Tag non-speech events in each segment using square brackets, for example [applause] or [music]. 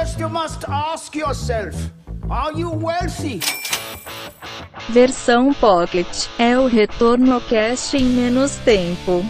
First you must ask yourself, are you wealthy? Versão Pocket é o retorno cash em menos tempo.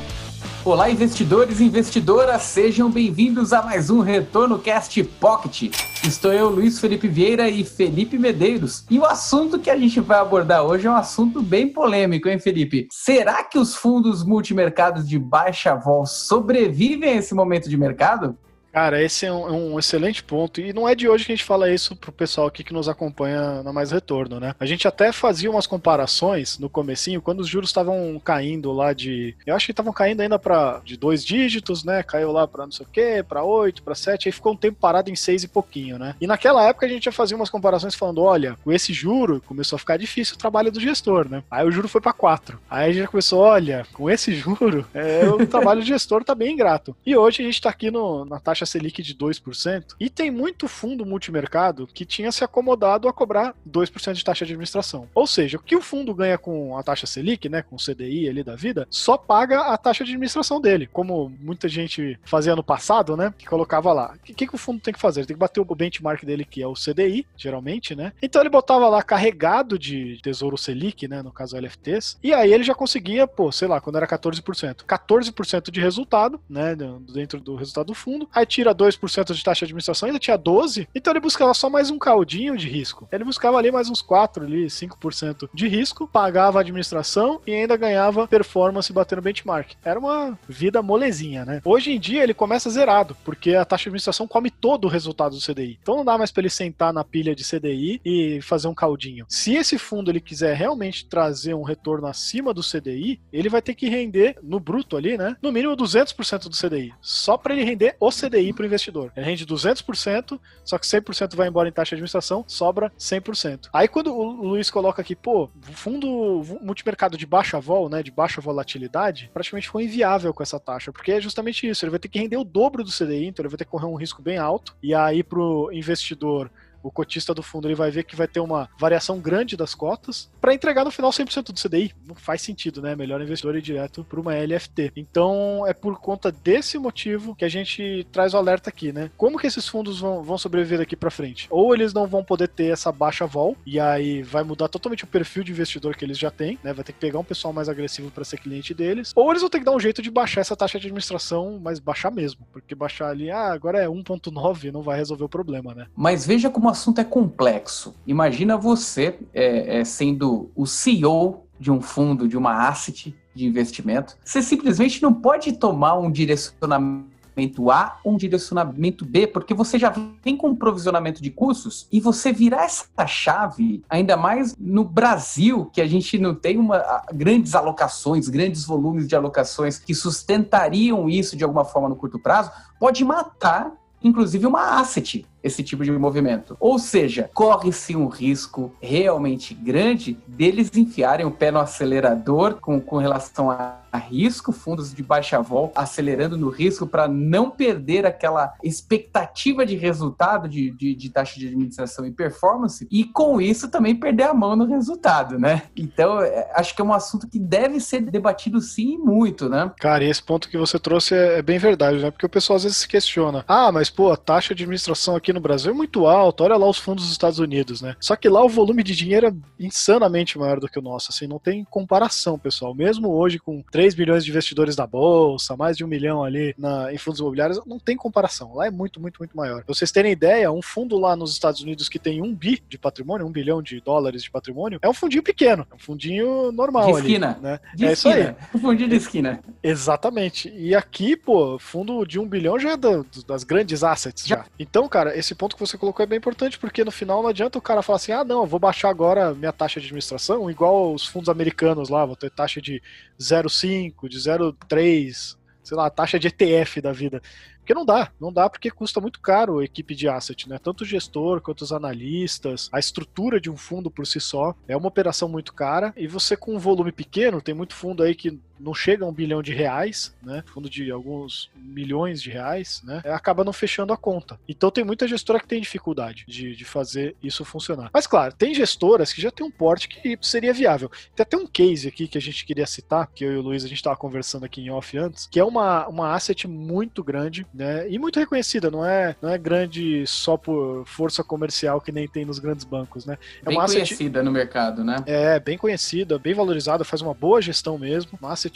Olá, investidores e investidoras, sejam bem-vindos a mais um Retorno Cast Pocket. Estou eu, Luiz Felipe Vieira e Felipe Medeiros. E o assunto que a gente vai abordar hoje é um assunto bem polêmico, hein, Felipe? Será que os fundos multimercados de baixa vol sobrevivem a esse momento de mercado? Cara, esse é um, é um, excelente ponto. E não é de hoje que a gente fala isso pro pessoal aqui que nos acompanha na Mais Retorno, né? A gente até fazia umas comparações no comecinho, quando os juros estavam caindo lá de... Eu acho que estavam caindo ainda para de dois dígitos, né? Caiu lá para não sei o quê, para oito, para sete, aí ficou um tempo parado em seis e pouquinho, né? E naquela época a gente já fazia umas comparações falando, olha, com esse juro começou a ficar difícil o trabalho do gestor, né? Aí o juro foi para quatro. Aí a gente já começou, olha, com esse [laughs] juro, é, o trabalho do gestor tá bem ingrato. E hoje a gente tá aqui no, na taxa taxa Selic de 2%, e tem muito fundo multimercado que tinha se acomodado a cobrar 2% de taxa de administração. Ou seja, o que o fundo ganha com a taxa Selic, né, com o CDI ali da vida, só paga a taxa de administração dele. Como muita gente fazia no passado, né, que colocava lá. O que, que o fundo tem que fazer? Ele tem que bater o benchmark dele, que é o CDI, geralmente, né? Então ele botava lá carregado de Tesouro Selic, né, no caso LFTs, e aí ele já conseguia, pô, sei lá, quando era 14%, 14% de resultado, né, dentro do resultado do fundo, aí tira 2% de taxa de administração, ainda tinha 12%, então ele buscava só mais um caldinho de risco. Ele buscava ali mais uns 4%, ali, 5% de risco, pagava a administração e ainda ganhava performance batendo benchmark. Era uma vida molezinha, né? Hoje em dia ele começa zerado, porque a taxa de administração come todo o resultado do CDI. Então não dá mais para ele sentar na pilha de CDI e fazer um caldinho. Se esse fundo ele quiser realmente trazer um retorno acima do CDI, ele vai ter que render no bruto ali, né? No mínimo 200% do CDI. Só para ele render o CDI CDI para o investidor. Ele rende 200%, só que 100% vai embora em taxa de administração, sobra 100%. Aí quando o Luiz coloca aqui, pô, fundo multimercado de baixa vol, né, de baixa volatilidade, praticamente foi inviável com essa taxa, porque é justamente isso, ele vai ter que render o dobro do CDI, então ele vai ter que correr um risco bem alto, e aí para o investidor o cotista do fundo ele vai ver que vai ter uma variação grande das cotas para entregar no final 100% do CDI. Não faz sentido, né? Melhor investidor ir direto para uma LFT. Então é por conta desse motivo que a gente traz o alerta aqui, né? Como que esses fundos vão, vão sobreviver daqui para frente? Ou eles não vão poder ter essa baixa vol e aí vai mudar totalmente o perfil de investidor que eles já têm, né? Vai ter que pegar um pessoal mais agressivo para ser cliente deles. Ou eles vão ter que dar um jeito de baixar essa taxa de administração, mas baixar mesmo, porque baixar ali, ah, agora é 1.9, não vai resolver o problema, né? Mas veja como assunto é complexo. Imagina você é, é, sendo o CEO de um fundo, de uma asset de investimento. Você simplesmente não pode tomar um direcionamento A ou um direcionamento B, porque você já vem com um provisionamento de custos e você virar essa chave, ainda mais no Brasil, que a gente não tem uma, grandes alocações, grandes volumes de alocações que sustentariam isso de alguma forma no curto prazo, pode matar inclusive uma asset esse tipo de movimento. Ou seja, corre-se um risco realmente grande deles enfiarem o pé no acelerador com, com relação a, risco, fundos de baixa vol acelerando no risco para não perder aquela expectativa de resultado de, de, de, taxa de administração e performance, e com isso também perder a mão no resultado, né? Então, é, acho que é um assunto que deve ser debatido sim muito, né? Cara, e esse ponto que você trouxe é, é bem verdade, né? Porque o pessoal às vezes se questiona: ah, mas pô, a taxa de administração aqui aqui no Brasil é muito alto, olha lá os fundos dos Estados Unidos, né? Só que lá o volume de dinheiro é insanamente maior do que o nosso, assim, não tem comparação, pessoal. Mesmo hoje com 3 milhões de investidores na bolsa, mais de um milhão ali na, em fundos imobiliários, não tem comparação. Lá é muito, muito, muito maior. Pra vocês terem ideia, um fundo lá nos Estados Unidos que tem um bi de patrimônio, um bilhão de dólares de patrimônio, é um fundinho pequeno, é um fundinho normal de esquina. ali. Né? De é esquina. isso aí. Um fundinho de esquina. Exatamente. E aqui, pô, fundo de um bilhão já é da, das grandes assets já. Então, cara, esse ponto que você colocou é bem importante, porque no final não adianta o cara falar assim, ah, não, vou baixar agora minha taxa de administração, igual os fundos americanos lá, vou ter taxa de 0,5, de 0,3, sei lá, taxa de ETF da vida. Porque não dá, não dá porque custa muito caro a equipe de asset, né? Tanto o gestor quanto os analistas, a estrutura de um fundo por si só é uma operação muito cara e você com um volume pequeno, tem muito fundo aí que não chega a um bilhão de reais, né? Fundo de alguns milhões de reais, né? Acaba não fechando a conta. Então tem muita gestora que tem dificuldade de, de fazer isso funcionar. Mas claro, tem gestoras que já tem um porte que seria viável. Tem até um case aqui que a gente queria citar, que eu e o Luiz a gente estava conversando aqui em off antes, que é uma, uma asset muito grande, né? E muito reconhecida, não é, não é grande só por força comercial que nem tem nos grandes bancos, né? É bem uma asset, conhecida no mercado, né? É, bem conhecida, bem valorizada, faz uma boa gestão mesmo, uma asset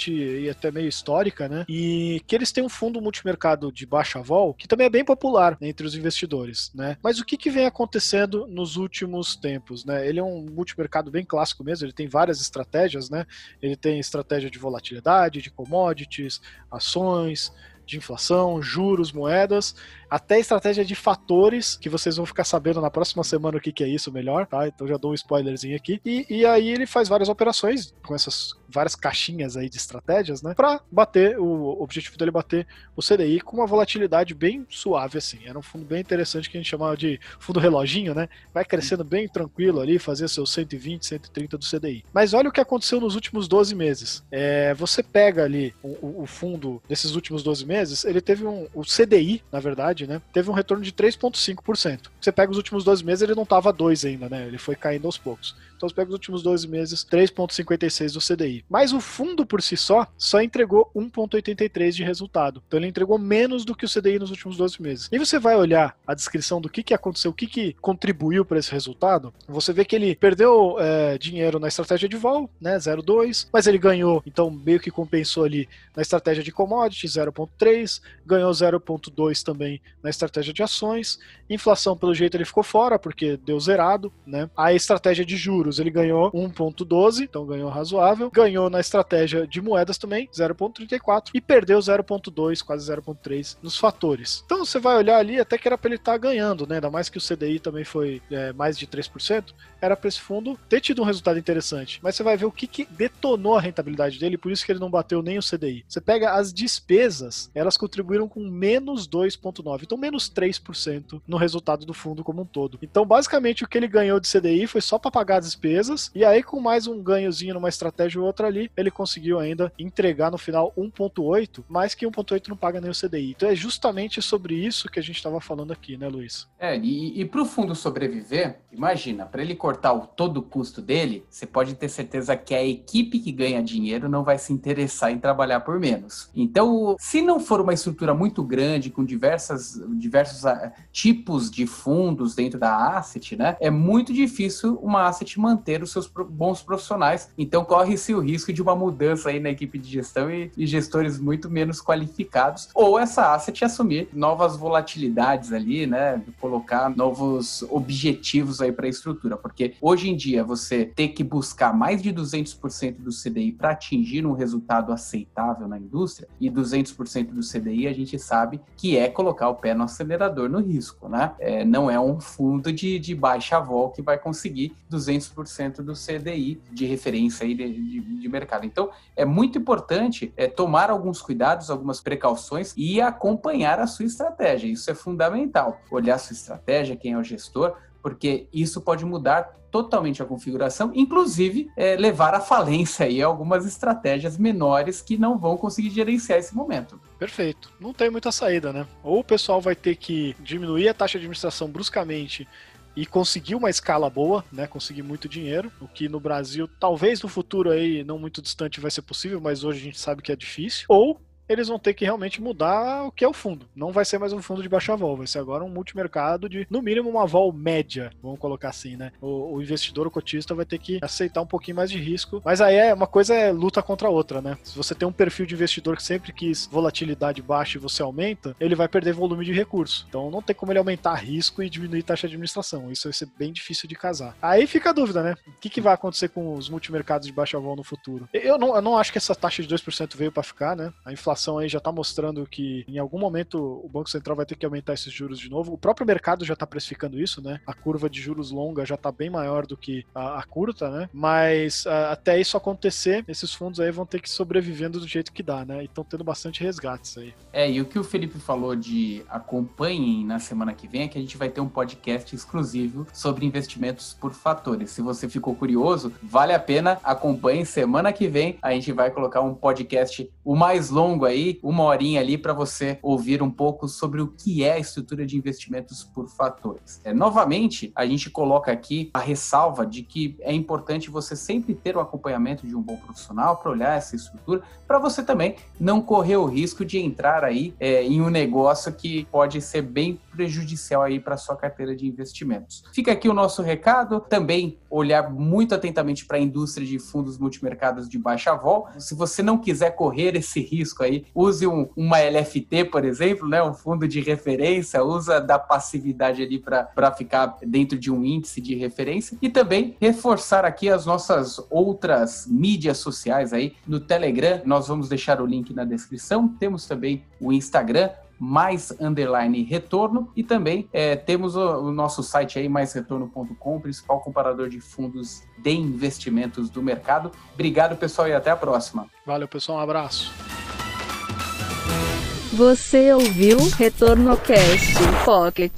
até meio histórica, né? E que eles têm um fundo multimercado de baixa vol, que também é bem popular entre os investidores, né? Mas o que, que vem acontecendo nos últimos tempos, né? Ele é um multimercado bem clássico mesmo, ele tem várias estratégias, né? Ele tem estratégia de volatilidade, de commodities, ações, de inflação, juros, moedas, até estratégia de fatores, que vocês vão ficar sabendo na próxima semana o que, que é isso melhor, tá? Então já dou um spoilerzinho aqui. E, e aí ele faz várias operações com essas várias caixinhas aí de estratégias, né? Pra bater, o objetivo dele é bater o CDI com uma volatilidade bem suave, assim. Era um fundo bem interessante que a gente chamava de fundo reloginho, né? Vai crescendo bem tranquilo ali, fazia seus 120, 130 do CDI. Mas olha o que aconteceu nos últimos 12 meses. É, você pega ali o, o fundo desses últimos 12 meses, ele teve um. O CDI, na verdade, né? Teve um retorno de 3,5%. Você pega os últimos 12 meses, ele não estava 2 ainda, né? Ele foi caindo aos poucos. Então você pega os últimos 12 meses, 3,56 do CDI. Mas o fundo por si só, só entregou 1,83 de resultado. Então ele entregou menos do que o CDI nos últimos 12 meses. E você vai olhar a descrição do que, que aconteceu, o que, que contribuiu para esse resultado, você vê que ele perdeu é, dinheiro na estratégia de vol, né? 0,2, mas ele ganhou, então meio que compensou ali na estratégia de commodity, 0,3, ganhou 0,2 também na estratégia de ações. Inflação, pelo jeito, ele ficou fora, porque deu zerado, né? A estratégia de juros, ele ganhou 1,12, então ganhou razoável. Ganhou na estratégia de moedas também, 0,34. E perdeu 0,2, quase 0,3 nos fatores. Então você vai olhar ali, até que era para ele estar tá ganhando, né? Ainda mais que o CDI também foi é, mais de 3%, era para esse fundo ter tido um resultado interessante. Mas você vai ver o que, que detonou a rentabilidade dele, por isso que ele não bateu nem o CDI. Você pega as despesas, elas contribuíram com menos 2,9. Então, menos 3% no resultado do fundo como um todo. Então, basicamente, o que ele ganhou de CDI foi só para pagar as despesas, e aí, com mais um ganhozinho numa estratégia ou outra ali, ele conseguiu ainda entregar no final 1,8, mais que 1,8 não paga nem o CDI. Então, é justamente sobre isso que a gente estava falando aqui, né, Luiz? É, e, e para o fundo sobreviver, imagina, para ele cortar o, todo o custo dele, você pode ter certeza que a equipe que ganha dinheiro não vai se interessar em trabalhar por menos. Então, se não for uma estrutura muito grande, com diversas diversos ah, tipos de fundos dentro da asset, né? É muito difícil uma asset manter os seus bons profissionais. Então corre-se o risco de uma mudança aí na equipe de gestão e, e gestores muito menos qualificados, ou essa asset assumir novas volatilidades ali, né? Colocar novos objetivos aí para a estrutura, porque hoje em dia você ter que buscar mais de 200% do CDI para atingir um resultado aceitável na indústria e 200% do CDI a gente sabe que é colocar o pé no acelerador no risco, né? É, não é um fundo de, de baixa vol que vai conseguir 200% do CDI de referência aí de, de, de, mercado. Então, é muito importante é, tomar alguns cuidados, algumas precauções e acompanhar a sua estratégia. Isso é fundamental. Olhar a sua estratégia, quem é o gestor, porque isso pode mudar totalmente a configuração, inclusive é, levar à falência aí algumas estratégias menores que não vão conseguir gerenciar esse momento. Perfeito. Não tem muita saída, né? Ou o pessoal vai ter que diminuir a taxa de administração bruscamente e conseguir uma escala boa, né? Conseguir muito dinheiro, o que no Brasil, talvez no futuro aí, não muito distante, vai ser possível, mas hoje a gente sabe que é difícil. Ou eles vão ter que realmente mudar o que é o fundo. Não vai ser mais um fundo de baixa vol, vai ser agora um multimercado de, no mínimo, uma vol média, vamos colocar assim, né? O, o, investidor, o cotista, vai ter que aceitar um pouquinho mais de risco. Mas aí é uma coisa é luta contra a outra, né? Se você tem um perfil de investidor que sempre quis volatilidade baixa e você aumenta, ele vai perder volume de recurso. Então não tem como ele aumentar risco e diminuir taxa de administração. Isso vai ser bem difícil de casar. Aí fica a dúvida, né? O que, que vai acontecer com os multimercados de baixa vol no futuro? Eu não, eu não acho que essa taxa de 2% veio para ficar, né? A inflação inflação aí já está mostrando que em algum momento o Banco Central vai ter que aumentar esses juros de novo. O próprio mercado já está precificando isso, né? A curva de juros longa já está bem maior do que a, a curta, né? Mas a, até isso acontecer, esses fundos aí vão ter que sobrevivendo do jeito que dá, né? E estão tendo bastante resgates aí. É, e o que o Felipe falou de acompanhem na semana que vem é que a gente vai ter um podcast exclusivo sobre investimentos por fatores. Se você ficou curioso, vale a pena, acompanhe semana que vem. A gente vai colocar um podcast o mais longo aí, uma horinha ali para você ouvir um pouco sobre o que é a estrutura de investimentos por fatores. É, novamente, a gente coloca aqui a ressalva de que é importante você sempre ter o acompanhamento de um bom profissional para olhar essa estrutura, para você também não correr o risco de entrar aí é, em um negócio que pode ser bem prejudicial aí para sua carteira de investimentos. Fica aqui o nosso recado, também olhar muito atentamente para a indústria de fundos multimercados de baixa vol. Se você não quiser correr esse risco aí, use um, uma LFT, por exemplo, né, um fundo de referência, usa da passividade ali para ficar dentro de um índice de referência e também reforçar aqui as nossas outras mídias sociais aí no Telegram. Nós vamos deixar o link na descrição. Temos também o Instagram, mais underline retorno e também é, temos o, o, nosso site aí maisretorno.com, principal comparador de fundos de investimentos do mercado. Obrigado pessoal e até a próxima. Valeu pessoal, um abraço. Você ouviu Retorno Cast Pocket.